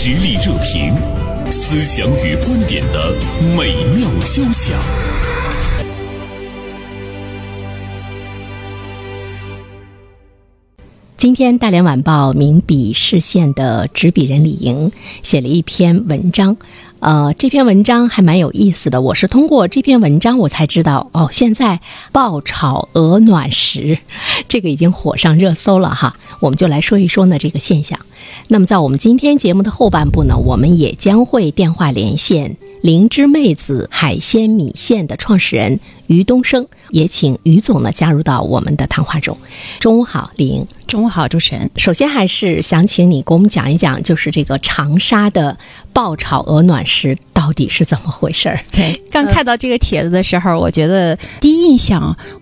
实力热评，思想与观点的美妙交响。今天，大连晚报名笔视线的执笔人李莹写了一篇文章，呃，这篇文章还蛮有意思的。我是通过这篇文章，我才知道哦，现在爆炒鹅卵石，这个已经火上热搜了哈。我们就来说一说呢这个现象。那么，在我们今天节目的后半部呢，我们也将会电话连线灵芝妹子海鲜米线的创始人于东升，也请于总呢加入到我们的谈话中。中午好，李莹。中午好，主持人。首先还是想请你给我们讲一讲，就是这个长沙的爆炒鹅卵石到底是怎么回事儿？对，刚看到这个帖子的时候，我觉得第一印象，它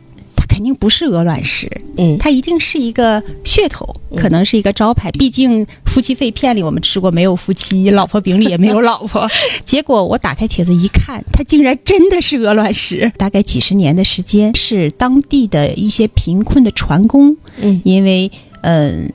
肯定不是鹅卵石，嗯，它一定是一个噱头，可能是一个招牌。毕竟夫妻肺片里我们吃过没有夫妻，老婆饼里也没有老婆。结果我打开帖子一看，它竟然真的是鹅卵石。大概几十年的时间，是当地的一些贫困的船工，嗯因为嗯。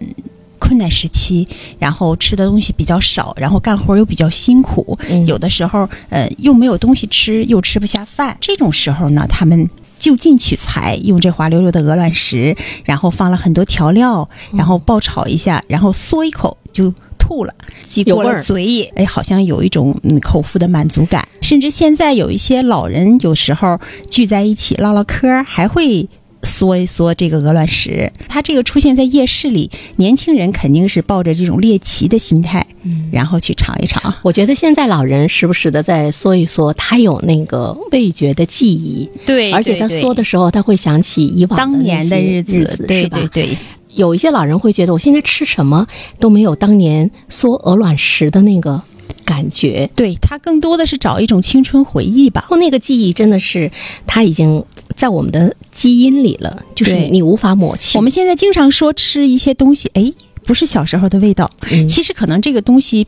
困难时期，然后吃的东西比较少，然后干活又比较辛苦，嗯有的时候呃又没有东西吃，又吃不下饭，这种时候呢，他们就近取材，用这滑溜溜的鹅卵石，然后放了很多调料，嗯然后爆炒一下，然后嗦一口就吐了，挤过了嘴里，哎，好像有一种嗯口腹的满足感。甚至现在有一些老人，有时候聚在一起唠唠嗑，还会。嗦一嗦这个鹅卵石，它这个出现在夜市里，年轻人肯定是抱着这种猎奇的心态，嗯。然后去尝一尝。我觉得现在老人时不时的在嗦一嗦，他有那个味觉的记忆，对而且他嗦的时候，他会想起以往当年的的日子，子，对对对，有一些老人会觉得，我现在吃什么都没有当年嗦鹅卵石的那个感觉。对他更多的是找一种青春回忆吧。后那个记忆真的是，它已经在我们的基因里了，就是你无法抹去。我们现在经常说吃一些东西，哎，不是小时候的味道，嗯其实可能这个东西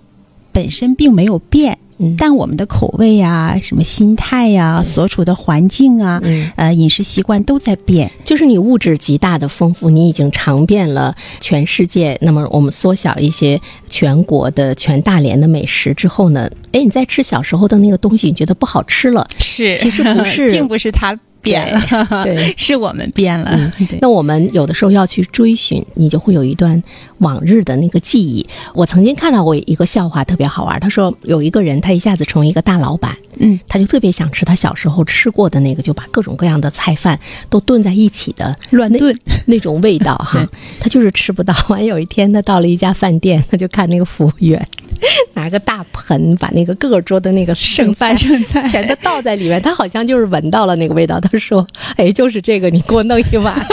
本身并没有变，嗯但我们的口味呀、什么心态呀、所处的环境啊，嗯呃，饮食习惯都在变。就是你物质极大的丰富，你已经尝遍了全世界。那么我们缩小一些全国的、全大连的美食之后呢，哎，你再吃小时候的那个东西，你觉得不好吃了。是其实不是 并不是它变了，对 是我们变了。那我们有的时候要去追寻，你就会有一段往日的那个记忆。我曾经看到过一个笑话，特别好玩。他说有一个人，他一下子成为一个大老板，嗯，他就特别想吃他小时候吃过的那个，就把各种各样的菜饭都炖在一起的乱炖，那种味道哈，他就是吃不到。完有一天，他到了一家饭店，他就看那个服务员 拿个大盆，把那个各个桌的那个剩饭剩菜全都倒在里面，他好像就是闻到了那个味道。他说：“哎，就是这个，你给我弄一碗。”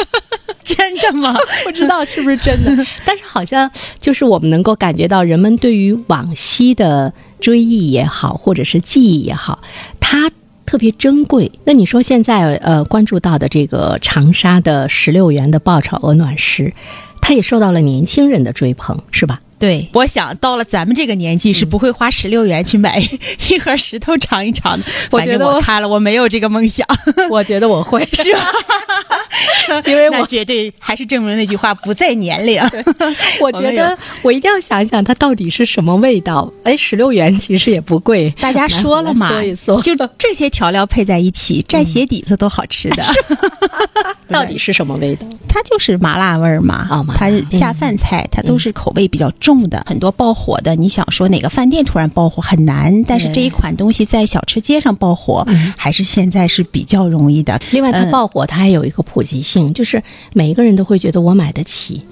真的吗？不知道是不是真的，但是好像就是我们能够感觉到人们对于往昔的追忆也好，或者是记忆也好，它特别珍贵。那你说现在呃关注到的这个长沙的十六元的爆炒鹅卵石，它也受到了年轻人的追捧，是吧？对，我想到了咱们这个年纪是不会花十六元去买一盒石头尝一尝的。我觉得我我看了，我没有这个梦想，我觉得我会，是吧？因为我那绝对还是证明那句话不在年龄。我觉得我一定要想一想它到底是什么味道。哎，十六元其实也不贵，大家说了嘛，来嗦一嗦就这些调料配在一起，蘸鞋底子都好吃的。到底是什么味道？它就是麻辣味儿嘛，它下饭菜，它都是口味比较重的。很多爆火的，你想说哪个饭店突然爆火很难，但是这一款东西在小吃街上爆火，还是现在是比较容易的。另外，它嗯爆火，它还有一个普及性，就是每一个人都会觉得我买得起，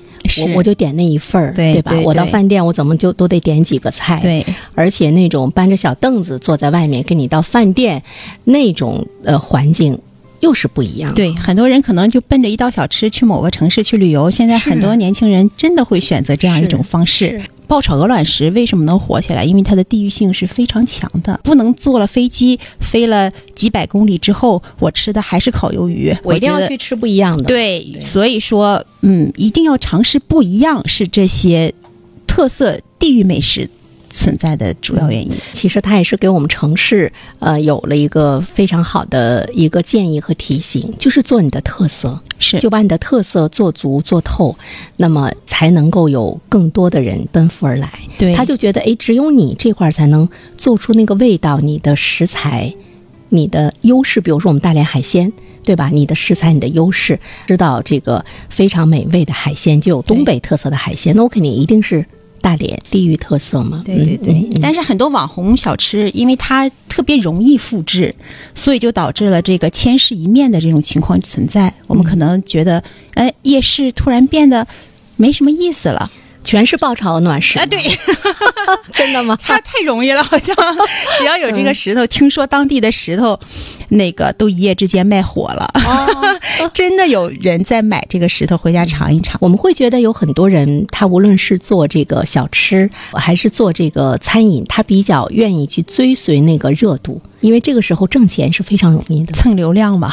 我我就点那一份儿，吧？对对对我到饭店，我怎么就都得点几个菜？，对而且那种搬着小凳子坐在外面，跟你到饭店那种呃环境又是不一样。，对，很多人可能就奔着一道小吃去某个城市去旅游。现在很多年轻人真的会选择这样一种方式。爆炒鹅卵石为什么能火起来？因为它的地域性是非常强的，不能坐了飞机飞了几百公里之后，我吃的还是烤鱿鱼。我一定要去吃不一样的。，对，所以说，嗯，一定要尝试不一样，是这些特色地域美食存在的主要原因。其实它也是给我们城市呃有了一个非常好的一个建议和提醒，就是做你的特色，是就把你的特色做足做透，那么才能够有更多的人奔赴而来。对他就觉得，哎，只有你这块儿才能做出那个味道，你的食材，你的优势，比如说我们大连海鲜。对吧？你的食材，你的优势，知道这个非常美味的海鲜，就有东北特色的海鲜，那我肯定一定是大连地域特色嘛。对对对，但是很多网红小吃，因为它特别容易复制，所以就导致了这个千市一面的这种情况存在。我们可能觉得，哎，夜市突然变得没什么意思了。全是爆炒暖石啊，对，真的吗？它太容易了，好像 只要有这个石头，听说当地的石头，那个都一夜之间卖火了。哦，真的有人在买这个石头回家尝一尝。我们会觉得有很多人，他无论是做这个小吃，还是做这个餐饮，他比较愿意去追随那个热度，因为这个时候挣钱是非常容易的。蹭流量嘛，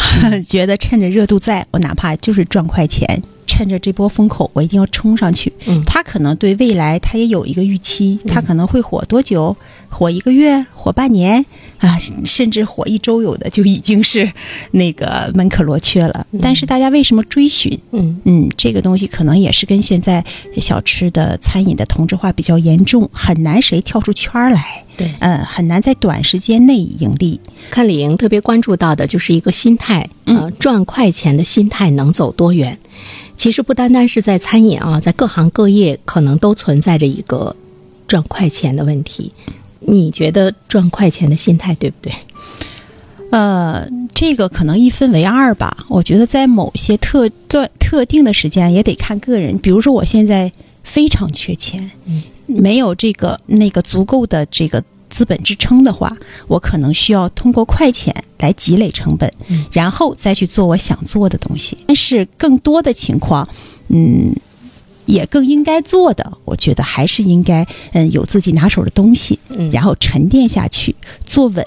觉得趁着热度在，我哪怕就是赚快钱。趁着这波风口，我一定要冲上去。嗯他可能对未来他也有一个预期，他可能会火多久？火一个月，火半年啊，甚至火一周，有的就已经是那个门可罗雀了。但是大家为什么追寻？嗯嗯，这个东西可能也是跟现在小吃的餐饮的同质化比较严重，很难谁跳出圈儿来。对嗯，很难在短时间内盈利。看李莹特别关注到的就是一个心态，呃，赚快钱的心态能走多远？其实不单单是在餐饮啊，在各行各业可能都存在着一个赚快钱的问题。你觉得赚快钱的心态对不对？呃，这个可能一分为二吧。我觉得在某些特段特定的时间也得看个人。比如说，我现在非常缺钱，嗯没有这个那个足够的这个资本支撑的话，我可能需要通过快钱来积累成本，嗯然后再去做我想做的东西。但是更多的情况，嗯。也更应该做的，我觉得还是应该，嗯，有自己拿手的东西，嗯然后沉淀下去，做稳，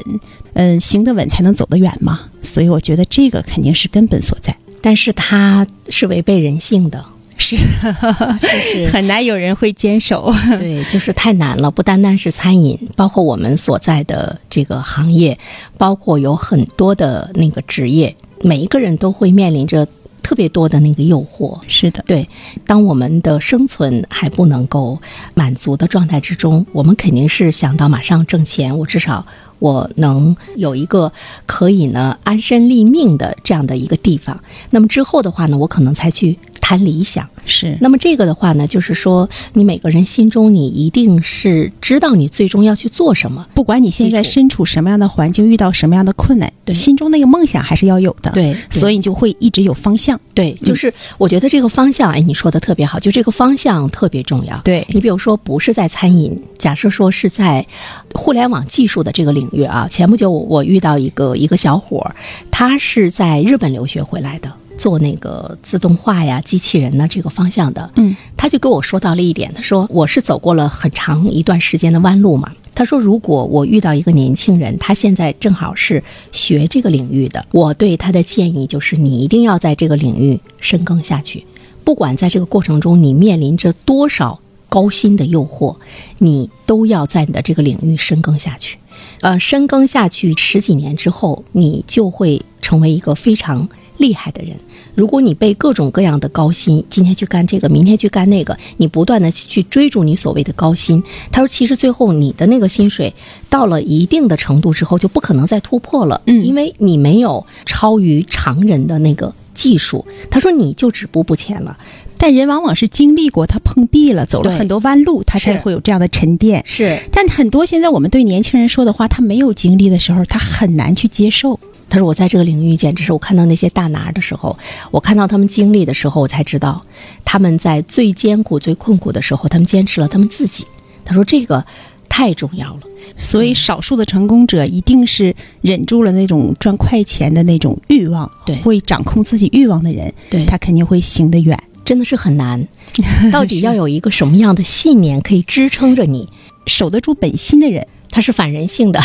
嗯，行得稳才能走得远嘛。所以我觉得这个肯定是根本所在，但是它是违背人性的，是就是很难有人会坚守。对，就是太难了。不单单是餐饮，包括我们所在的这个行业，包括有很多的那个职业，每一个人都会面临着特别多的那个诱惑。是的，对，当我们的生存还不能够满足的状态之中，我们肯定是想到马上挣钱，我至少我能有一个可以呢安身立命的这样的一个地方。那么之后的话呢，我可能才去谈理想。是那么这个的话呢，就是说你每个人心中你一定是知道你最终要去做什么。不管你现在身处什么样的环境，遇到什么样的困难，对心中那个梦想还是要有的。，对，以所以你就会一直有方向。对，就是我觉得这个方向，哎，你说的特别好，就这个方向特别重要。对你比如说，不是在餐饮，假设说是在互联网技术的这个领域啊，前不久我我遇到一个一个小伙儿，他是在日本留学回来的，做那个自动化呀、机器人呢这个方向的。嗯，他就跟我说到了一点，他说我是走过了很长一段时间的弯路嘛。他说，如果我遇到一个年轻人，他现在正好是学这个领域的，我对他的建议就是，你一定要在这个领域深耕下去。不管在这个过程中你面临着多少高薪的诱惑，你都要在你的这个领域深耕下去。呃，深耕下去十几年之后，你就会成为一个非常厉害的人。如果你被各种各样的高薪，今天去干这个，明天去干那个，你不断的去追逐你所谓的高薪，他说，其实最后你的那个薪水到了一定的程度之后，就不可能再突破了，嗯因为你没有超于常人的那个技术。他说，你就止步不前了。但人往往是经历过，他碰壁了，走了很多弯路，他才会有这样的沉淀。是，但很多现在我们对年轻人说的话，他没有经历的时候，他很难去接受。他说：“我在这个领域，简直是我看到那些大拿的时候，我看到他们经历的时候，我才知道他们在最艰苦、最困苦的时候，他们坚持了他们自己。”他说：“这个太重要了。所以，少数的成功者一定是忍住了那种赚快钱的那种欲望，对会掌控自己欲望的人，对他肯定会行得远。真的是很难。到底要有一个什么样的信念可以支撑着你？守得住本心的人，他它是反人性的，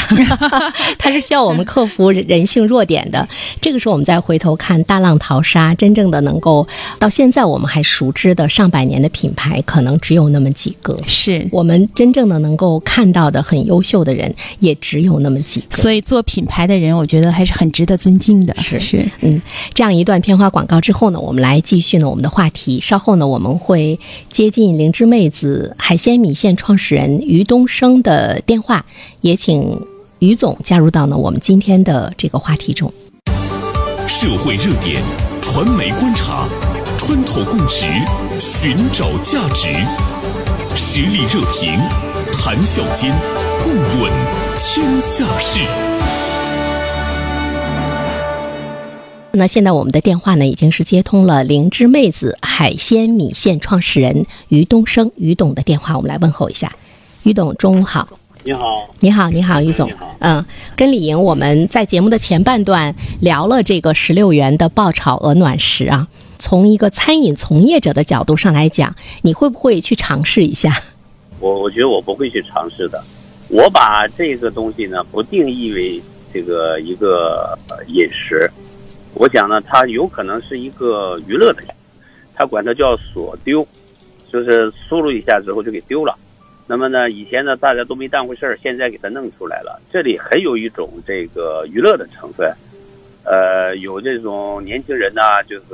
它是需要我们克服人性弱点的。这个时候，我们再回头看大浪淘沙，真正的能够到现在我们还熟知的上百年的品牌，可能只有那么几个。是我们真正的能够看到的很优秀的人，也只有那么几个。所以做品牌的人，我觉得还是很值得尊敬的。是是，嗯，这样一段片花广告之后呢，我们来继续呢我们的话题。稍后呢，我们会接近灵芝妹子海鲜米线创始人于东升的电话，也请于总加入到呢我们今天的这个话题中。社会热点，传媒观察，穿透共识，寻找价值，实力热评，谈笑间，共论天下事。那现在我们的电话呢，已经是接通了灵芝妹子海鲜米线创始人于东升于董的电话，我们来问候一下，于董，中午好。你好，你好，你好，于总。嗯，跟李莹我们在节目的前半段聊了这个十六元的爆炒鹅卵石啊。从一个餐饮从业者的角度上来讲，你会不会去尝试一下？我我觉得我不会去尝试的。我把这个东西呢，不定义为这个一个呃饮食，我想呢，它有可能是一个娱乐的，它管它叫锁丢，就是输入一下之后就给丢了。那么呢，以前呢大家都没当回事儿，现在给它弄出来了。这里很有一种这个娱乐的成分，呃，有这种年轻人呐、就是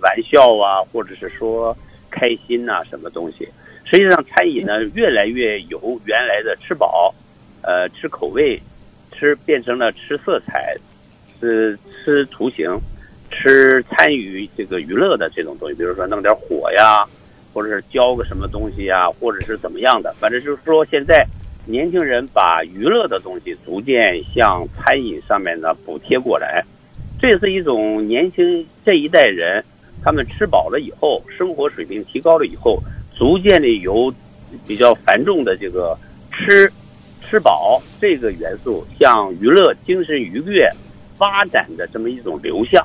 玩笑啊，或者是说开心呐、什么东西。实际上，餐饮呢越来越由原来的吃饱，呃，吃口味，吃变成了吃色彩，是吃图形，吃参与这个娱乐的这种东西，比如说弄点火呀。或者是教个什么东西呀，或者是怎么样的，反正就是说，现在年轻人把娱乐的东西逐渐向餐饮上面呢补贴过来，这是一种年轻这一代人他们吃饱了以后，生活水平提高了以后，逐渐的由比较繁重的这个吃吃饱这个元素向娱乐、精神愉悦发展的这么一种流向，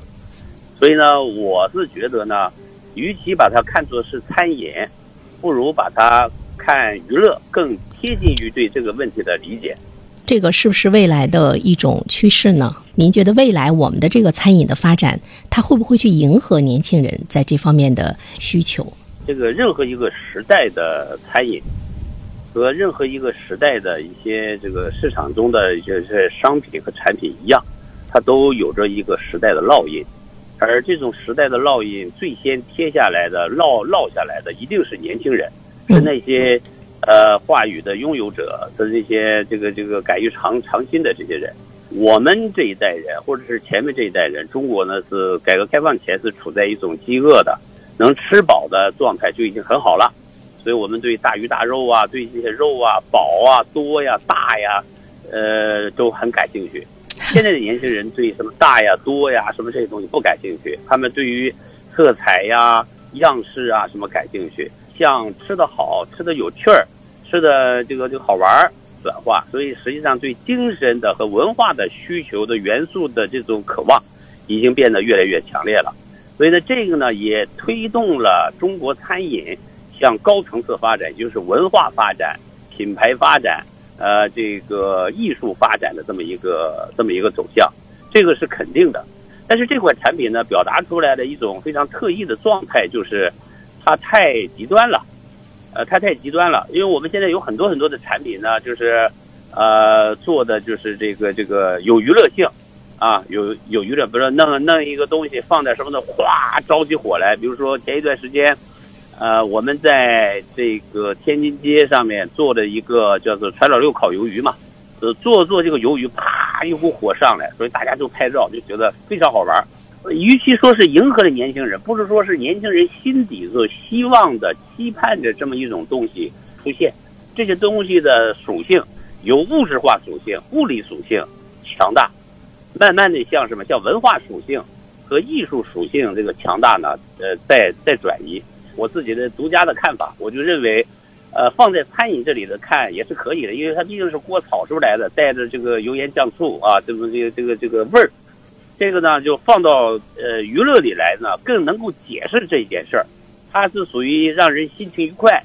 所以呢，我是觉得呢。与其把它看作是餐饮，不如把它看娱乐，更贴近于对这个问题的理解。这个是不是未来的一种趋势呢？您觉得未来我们的这个餐饮的发展，它会不会去迎合年轻人在这方面的需求？这个任何一个时代的餐饮，和任何一个时代的一些这个市场中的一些商品和产品一样，它都有着一个时代的烙印。而这种时代的烙印，最先贴下来的、烙烙下来的，一定是年轻人，是那些，呃，话语的拥有者，是那些这个这个敢于尝尝新的这些人。我们这一代人，或者是前面这一代人，中国呢是改革开放前是处在一种饥饿的、能吃饱的状态就已经很好了，所以我们对大鱼大肉啊，对这些肉啊、饱啊、多呀、大呀，呃，都很感兴趣。现在的年轻人对什么大呀、多呀、什么这些东西不感兴趣，他们对于色彩呀、样式啊什么感兴趣，像吃的好、吃的有趣儿、吃的这个这个好玩儿转化，所以实际上对精神的和文化的需求的元素的这种渴望，已经变得越来越强烈了。所以呢，这个呢也推动了中国餐饮向高层次发展，就是文化发展、品牌发展。呃，这个艺术发展的这么一个这么一个走向，这个是肯定的。但是这款产品呢，表达出来的一种非常特异的状态，就是它太极端了。呃，它太极端了，因为我们现在有很多很多的产品呢，就是呃做的就是这个这个有娱乐性啊，有有娱乐，比如说弄弄一个东西放在什么的，哗着起火来。比如说前一段时间。呃，我们在这个天津街上面做的一个叫做“川老六烤鱿鱼”嘛，呃，做做这个鱿鱼，啪，一股火上来，所以大家就拍照，就觉得非常好玩。与其说是迎合了年轻人，不是说是年轻人心底所希望的、期盼着这么一种东西出现。这些东西的属性有物质化属性、物理属性强大，慢慢的向什么？像文化属性和艺术属性这个强大呢？呃，在在转移。我自己的独家的看法，我就认为，呃，放在餐饮这里的看也是可以的，因为它毕竟是锅炒出来的，带着这个油盐酱醋啊，这么这个这个这个味儿，这个呢就放到呃娱乐里来呢，更能够解释这件事儿，它是属于让人心情愉快，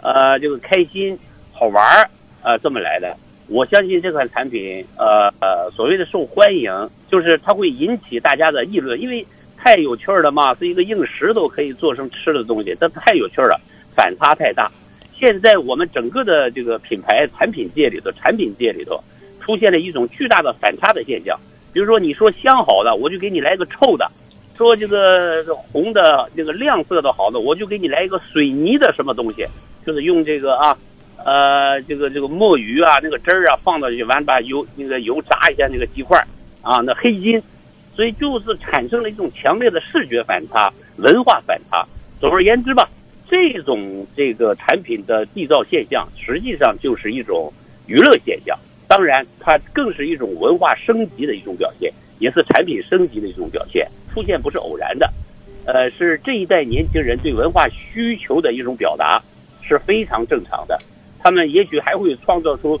呃，这个开心好玩儿啊这么来的。我相信这款产品，呃呃，所谓的受欢迎，就是它会引起大家的议论，因为太有趣了嘛，是一个硬石头可以做成吃的东西，这太有趣了，反差太大。现在我们整个的这个品牌产品界里头，产品界里头出现了一种巨大的反差的现象。比如说，你说香好的，我就给你来个臭的；说这个红的、这个亮色的好的，我就给你来一个水泥的什么东西，就是用这个啊。呃，这个这个墨鱼啊，那个汁儿啊放到去，完把油那个油炸一下那个鸡块啊，那黑金，所以就是产生了一种强烈的视觉反差、文化反差。总而言之吧，这种这个产品的缔造现象，实际上就是一种娱乐现象。当然，它更是一种文化升级的一种表现，也是产品升级的一种表现。出现不是偶然的，呃，是这一代年轻人对文化需求的一种表达，是非常正常的。他们也许还会创造出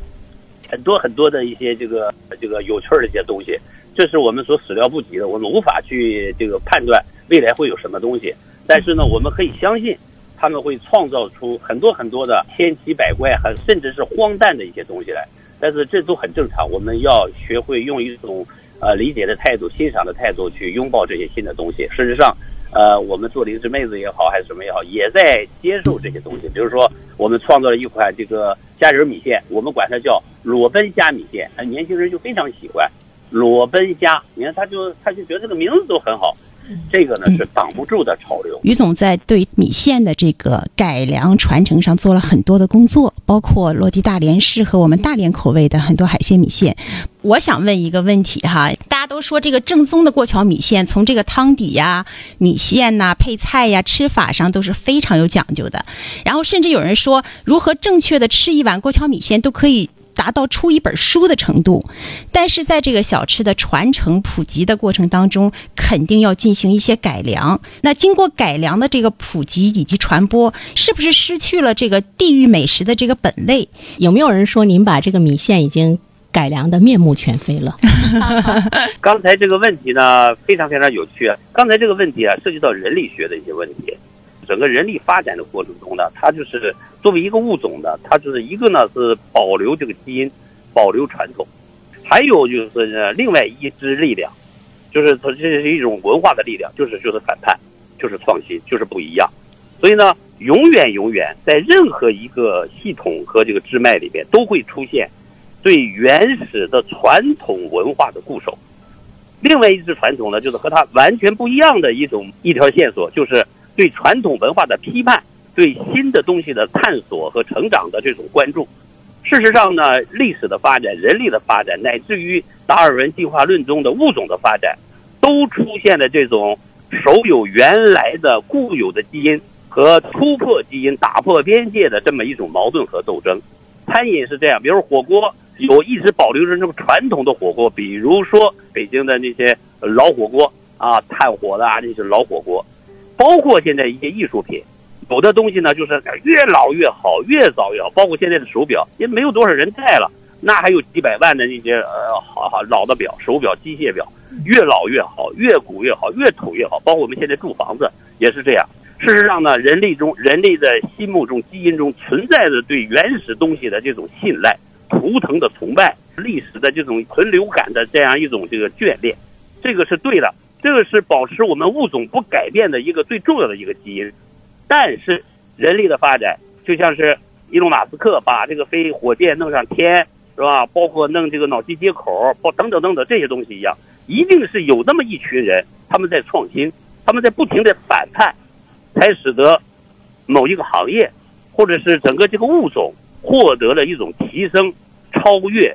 很多很多的一些这个这个有趣的一些东西，这是我们所始料不及的，我们无法去这个判断未来会有什么东西。但是呢，我们可以相信他们会创造出很多很多的千奇百怪、很甚至是荒诞的一些东西来。但是这都很正常，我们要学会用一种呃理解的态度、欣赏的态度去拥抱这些新的东西。事实上。呃，我们做灵芝妹子也好，还是什么也好，也在接受这些东西。比如说，我们创造了一款这个虾仁米线，我们管它叫裸奔虾米线，年轻人就非常喜欢裸奔虾。你看，他就他就觉得这个名字都很好。这个呢是挡不住的潮流。于总在对米线的这个改良传承上做了很多的工作，包括落地大连适合我们大连口味的很多海鲜米线。我想问一个问题哈，大家都说这个正宗的过桥米线，从这个汤底呀、米线呐、配菜呀、吃法上都是非常有讲究的。然后甚至有人说，如何正确的吃一碗过桥米线都可以。达到出一本书的程度，但是在这个小吃的传承普及的过程当中，肯定要进行一些改良。那经过改良的这个普及以及传播，是不是失去了这个地域美食的这个本味？有没有人说您把这个米线已经改良的面目全非了？刚才这个问题呢，非常非常有趣。刚才这个问题啊，涉及到人类学的一些问题。整个人力发展的过程中呢，它就是作为一个物种的，它就是一个呢是保留这个基因，保留传统，还有就是另外一支力量，就是它这是一种文化的力量，就是就是反叛，就是创新，就是不一样。所以呢，永远永远在任何一个系统和这个支脉里边，都会出现对原始的传统文化的固守。另外一支传统呢，就是和它完全不一样的一种一条线索，就是。对传统文化的批判，对新的东西的探索和成长的这种关注，事实上呢，历史的发展、人类的发展，乃至于达尔文进化论中的物种的发展，都出现了这种守有原来的固有的基因和突破基因、打破边界的这么一种矛盾和斗争。餐饮是这样，比如火锅有一直保留着这种传统的火锅，比如说北京的那些老火锅啊，炭火的啊，那些老火锅。包括现在一些艺术品，有的东西呢，就是越老越好，越早越好。包括现在的手表，也没有多少人戴了，那还有几百万的那些呃，好好老的表，手表、机械表，越老越好，越古越好，越土越好。包括我们现在住房子也是这样。事实上呢，人类中人类的心目中、基因中存在着对原始东西的这种信赖、图腾的崇拜、历史的这种存留感的这样一种这个眷恋，这个是对的。这个是保持我们物种不改变的一个最重要的一个基因，但是人类的发展就像是伊隆马斯克把这个飞火箭弄上天，是吧？包括弄这个脑机接口，包等等等等这些东西一样，一定是有那么一群人，他们在创新，他们在不停的反叛，才使得某一个行业或者是整个这个物种获得了一种提升、超越、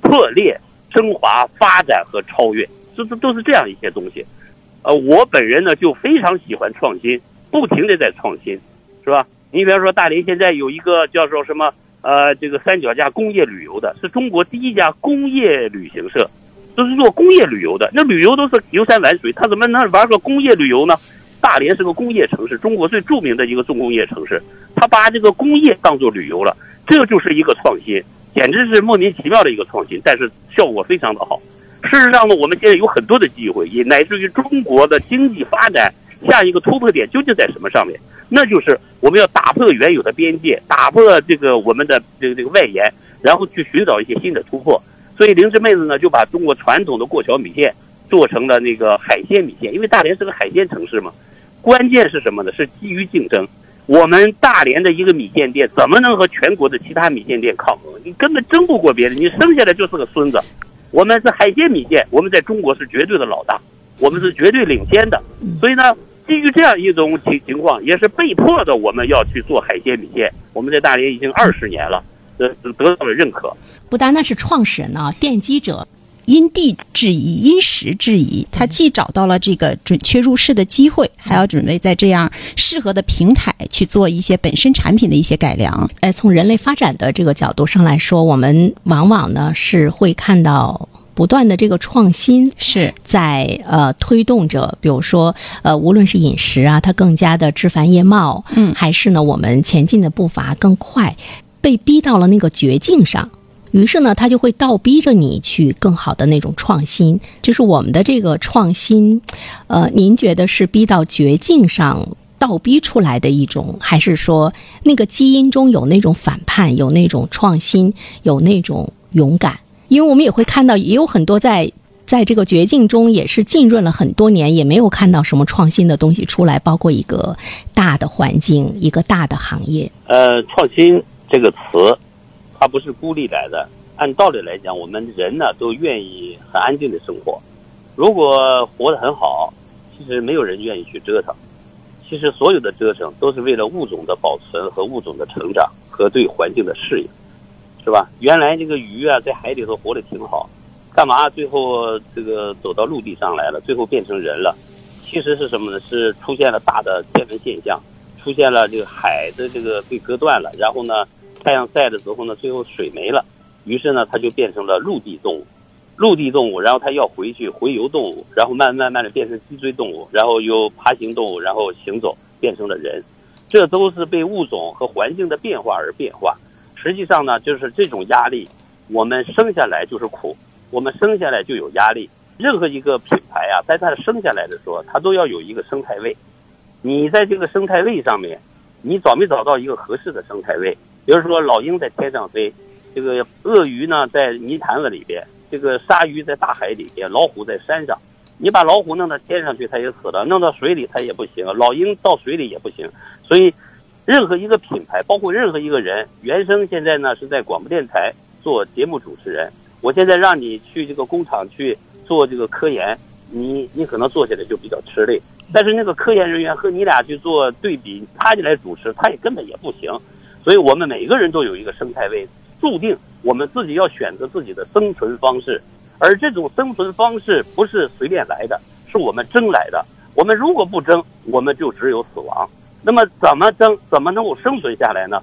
破裂、升华、发展和超越。这这都是这样一些东西，呃，我本人呢就非常喜欢创新，不停的在创新，是吧？你比方说大连现在有一个叫做什么呃这个三脚架工业旅游的，是中国第一家工业旅行社，都是做工业旅游的。那旅游都是游山玩水，他怎么能玩个工业旅游呢？大连是个工业城市，中国最著名的一个重工业城市，他把这个工业当做旅游了，这就是一个创新，简直是莫名其妙的一个创新，但是效果非常的好。事实上呢，我们现在有很多的机会，也乃至于中国的经济发展下一个突破点究竟在什么上面？那就是我们要打破原有的边界，打破这个我们的这个这个外延，然后去寻找一些新的突破。所以灵芝妹子呢，就把中国传统的过桥米线做成了那个海鲜米线，因为大连是个海鲜城市嘛。关键是什么呢？是基于竞争。我们大连的一个米线店怎么能和全国的其他米线店抗衡？你根本争不过别人，你生下来就是个孙子。我们是海鲜米线，我们在中国是绝对的老大，我们是绝对领先的。所以呢，基于这样一种情情况，也是被迫的，我们要去做海鲜米线。我们在大连已经二十年了，呃得到了认可。不单单是创始人啊，奠基者。因地制宜，因时制宜，他既找到了这个准确入市的机会，还要准备在这样适合的平台去做一些本身产品的一些改良。呃，从人类发展的这个角度上来说，我们往往呢是会看到不断的这个创新是在呃推动着，比如说呃，无论是饮食啊，它更加的枝繁叶茂，嗯，还是呢我们前进的步伐更快，被逼到了那个绝境上。于是呢，他就会倒逼着你去更好的那种创新。就是我们的这个创新，呃，您觉得是逼到绝境上倒逼出来的一种，还是说那个基因中有那种反叛，有那种创新，有那种勇敢？因为我们也会看到，也有很多在在这个绝境中也是浸润了很多年，也没有看到什么创新的东西出来，包括一个大的环境，一个大的行业。呃，创新这个词。它不是孤立来的。按道理来讲，我们人呢都愿意很安静的生活。如果活得很好，其实没有人愿意去折腾。其实所有的折腾都是为了物种的保存和物种的成长和对环境的适应，是吧？原来这个鱼啊在海里头活得挺好，干嘛最后这个走到陆地上来了？最后变成人了？其实是什么呢？是出现了大的天文现象，出现了这个海的这个被割断了，然后呢？太阳晒的时候呢，最后水没了，于是呢，它就变成了陆地动物，陆地动物，然后它要回去回游动物，然后慢慢慢的变成脊椎动物，然后由爬行动物，然后行走变成了人，这都是被物种和环境的变化而变化。实际上呢，就是这种压力，我们生下来就是苦，我们生下来就有压力。任何一个品牌啊，在它生下来的时候，它都要有一个生态位。你在这个生态位上面，你找没找到一个合适的生态位？比如说，老鹰在天上飞，这个鳄鱼呢在泥潭子里边，这个鲨鱼在大海里边，老虎在山上。你把老虎弄到天上去，它也死了；弄到水里，它也不行。老鹰到水里也不行。所以，任何一个品牌，包括任何一个人，原生现在呢是在广播电台做节目主持人。我现在让你去这个工厂去做这个科研，你你可能做起来就比较吃力。但是那个科研人员和你俩去做对比，他就来主持，他也根本也不行。所以我们每个人都有一个生态位，注定我们自己要选择自己的生存方式，而这种生存方式不是随便来的，是我们争来的。我们如果不争，我们就只有死亡。那么怎么争？怎么能够生存下来呢？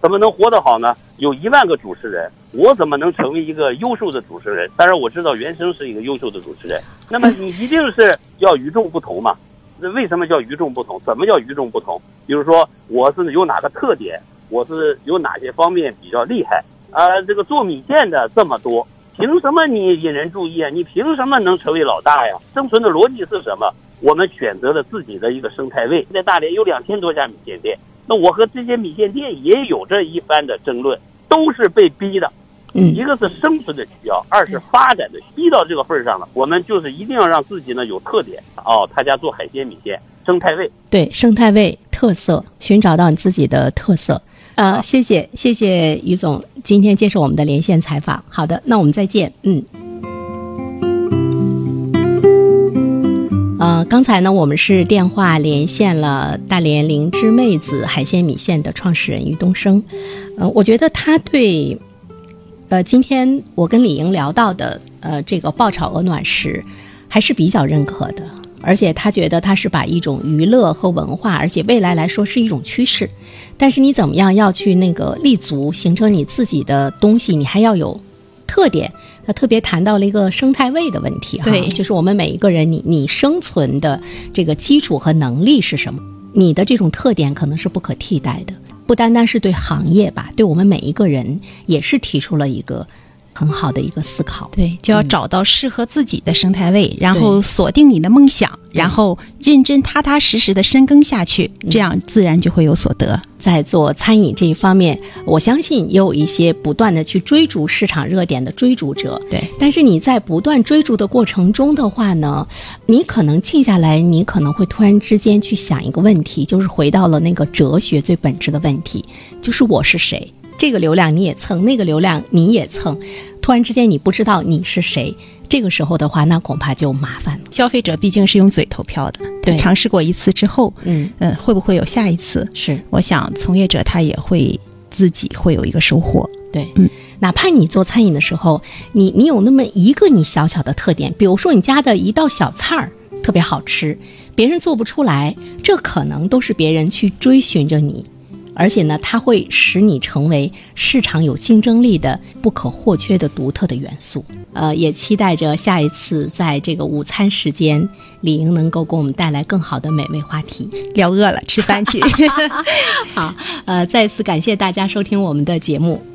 怎么能活得好呢？有一万个主持人，我怎么能成为一个优秀的主持人？当然我知道原生是一个优秀的主持人。那么你一定是要与众不同嘛？那为什么叫与众不同？怎么叫与众不同？比如说我是有哪个特点？我是有哪些方面比较厉害啊？这个做米线的这么多，凭什么你引人注意啊？你凭什么能成为老大呀？生存的逻辑是什么？我们选择了自己的一个生态位，在大连有两千多家米线店，那我和这些米线店也有着一番的争论，都是被逼的。嗯，一个是生存的需要，二是发展的，逼到这个份儿上了，我们就是一定要让自己呢有特点哦。他家做海鲜米线，生态位，对生态位特色，寻找到你自己的特色。呃，谢谢谢谢于总今天接受我们的连线采访。好的，那我们再见。嗯，呃，刚才呢，我们是电话连线了大连灵芝妹子海鲜米线的创始人于东升。呃，我觉得他对，呃，今天我跟李莹聊到的，呃，这个爆炒鹅卵石，还是比较认可的。而且他觉得他是把一种娱乐和文化，而且未来来说是一种趋势。但是你怎么样要去那个立足，形成你自己的东西，你还要有特点。他特别谈到了一个生态位的问题，哈，对，就是我们每一个人，你你生存的这个基础和能力是什么？你的这种特点可能是不可替代的，不单单是对行业吧，对我们每一个人也是提出了一个很好的一个思考。对，就要找到适合自己的生态位，然后锁定你的梦想，然后认真踏踏实实的深耕下去，这样自然就会有所得。在做餐饮这一方面，我相信也有一些不断的去追逐市场热点的追逐者。对，但是你在不断追逐的过程中的话呢，你可能静下来，你可能会突然之间去想一个问题，就是回到了那个哲学最本质的问题，就是我是谁？这个流量你也蹭，那个流量你也蹭，突然之间你不知道你是谁，这个时候的话，那恐怕就麻烦了。消费者毕竟是用嘴投票的，对尝试过一次之后，嗯，嗯，会不会有下一次？是我想从业者他也会自己会有一个收获。对，嗯，哪怕你做餐饮的时候，你你有那么一个你小小的特点，比如说你家的一道小菜儿特别好吃，别人做不出来，这可能都是别人去追寻着你，而且呢，它会使你成为市场有竞争力的不可或缺的独特的元素。呃，也期待着下一次在这个午餐时间，李莹能够给我们带来更好的美味话题。聊饿了，吃饭去。好，呃，再次感谢大家收听我们的节目。